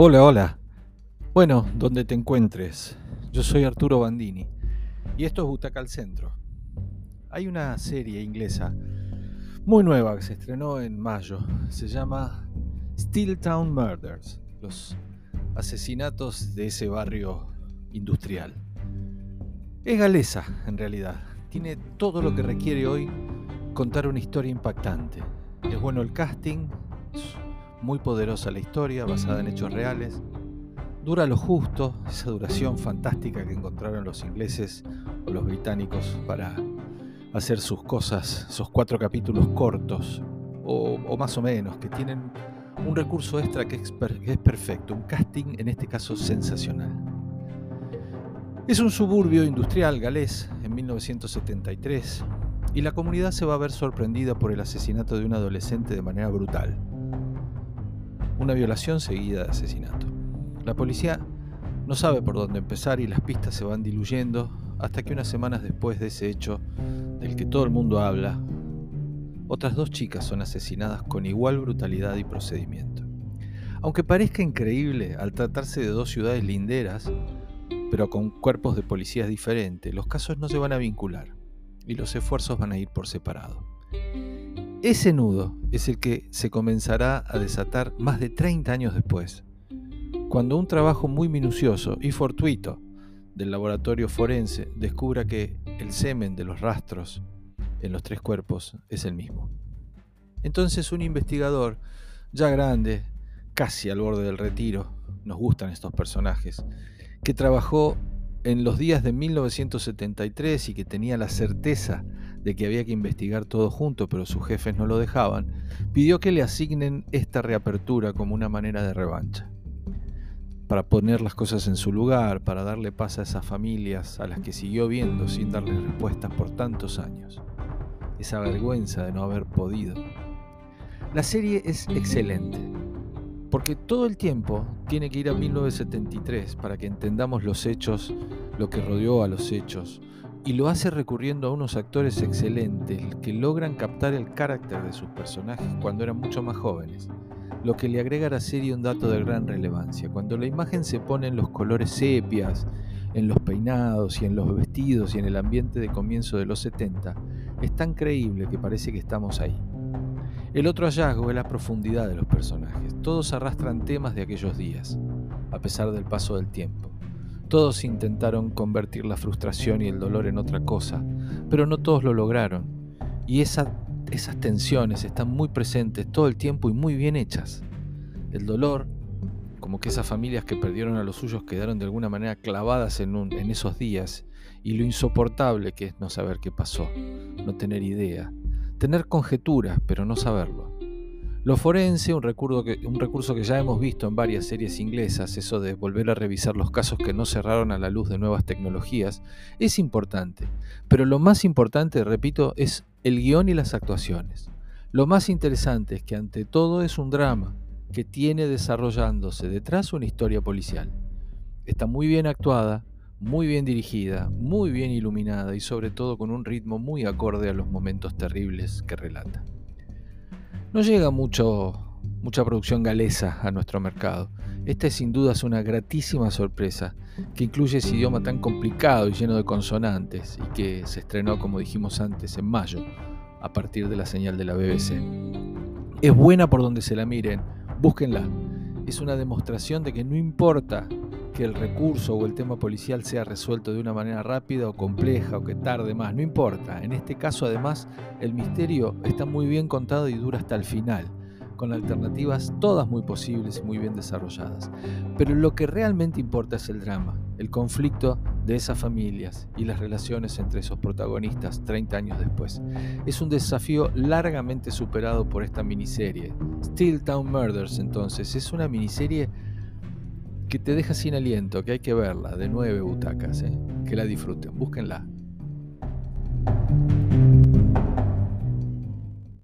Hola, hola. Bueno, donde te encuentres. Yo soy Arturo Bandini y esto es Butaca al Centro. Hay una serie inglesa muy nueva que se estrenó en mayo. Se llama Steel Town Murders, los asesinatos de ese barrio industrial. Es galesa, en realidad. Tiene todo lo que requiere hoy contar una historia impactante. Es bueno el casting, muy poderosa la historia, basada en hechos reales. Dura lo justo, esa duración fantástica que encontraron los ingleses o los británicos para hacer sus cosas, esos cuatro capítulos cortos, o, más o menos, que tienen un recurso extra que es, que es perfecto, un casting en este caso sensacional. Es un suburbio industrial galés en 1973 y la comunidad se va a ver sorprendida por el asesinato de un adolescente de manera brutal una violación seguida de asesinato. La policía no sabe por dónde empezar y las pistas se van diluyendo hasta que unas semanas después de ese hecho del que todo el mundo habla, otras dos chicas son asesinadas con igual brutalidad y procedimiento. Aunque parezca increíble al tratarse de dos ciudades linderas, pero con cuerpos de policías diferentes, los casos no se van a vincular y los esfuerzos van a ir por separado. Ese nudo es el que se comenzará a desatar más de 30 años después, cuando un trabajo muy minucioso y fortuito del laboratorio forense descubra que el semen de los rastros en los tres cuerpos es el mismo. Entonces un investigador, ya grande, casi al borde del retiro, nos gustan estos personajes, que trabajó en los días de 1973 y que tenía la certeza de que había que investigar todo junto, pero sus jefes no lo dejaban, pidió que le asignen esta reapertura como una manera de revancha, para poner las cosas en su lugar, para darle paz a esas familias a las que siguió viendo sin darle respuestas por tantos años, esa vergüenza de no haber podido. La serie es excelente, porque todo el tiempo tiene que ir a 1973 para que entendamos los hechos, lo que rodeó a los hechos, y lo hace recurriendo a unos actores excelentes que logran captar el carácter de sus personajes cuando eran mucho más jóvenes, lo que le agrega a la serie un dato de gran relevancia. Cuando la imagen se pone en los colores sepias, en los peinados y en los vestidos y en el ambiente de comienzo de los 70, es tan creíble que parece que estamos ahí. El otro hallazgo es la profundidad de los personajes. Todos arrastran temas de aquellos días, a pesar del paso del tiempo. Todos intentaron convertir la frustración y el dolor en otra cosa, pero no todos lo lograron. Y esas tensiones están muy presentes todo el tiempo y muy bien hechas. El dolor, como que esas familias que perdieron a los suyos quedaron de alguna manera clavadas en, en esos días, y lo insoportable que es no saber qué pasó, no tener idea, tener conjeturas, pero no saberlo. Lo forense, un recurso, que, ya hemos visto en varias series inglesas, eso de volver a revisar los casos que no cerraron a la luz de nuevas tecnologías, es importante. Pero lo más importante, repito, es el guion y las actuaciones. Lo más interesante es que ante todo es un drama que tiene desarrollándose detrás una historia policial. Está muy bien actuada, muy bien dirigida, muy bien iluminada y sobre todo con un ritmo muy acorde a los momentos terribles que relata. No llega mucho, mucha producción galesa a nuestro mercado. Esta es sin dudas una gratísima sorpresa, que incluye ese idioma tan complicado y lleno de consonantes, y que se estrenó, como dijimos antes, en mayo, a partir de la señal de la BBC. Es buena por donde se la miren, búsquenla. Es una demostración de que no importa que el recurso o el tema policial sea resuelto de una manera rápida o compleja o que tarde más, no importa. En este caso además el misterio está muy bien contado y dura hasta el final, con alternativas todas muy posibles y muy bien desarrolladas. Pero lo que realmente importa es el drama, el conflicto de esas familias y las relaciones entre esos protagonistas 30 años después. Es un desafío largamente superado por esta miniserie. Steel Town Murders entonces es una miniserie que te deja sin aliento, que hay que verla, de nueve butacas, ¿eh? que la disfruten, búsquenla.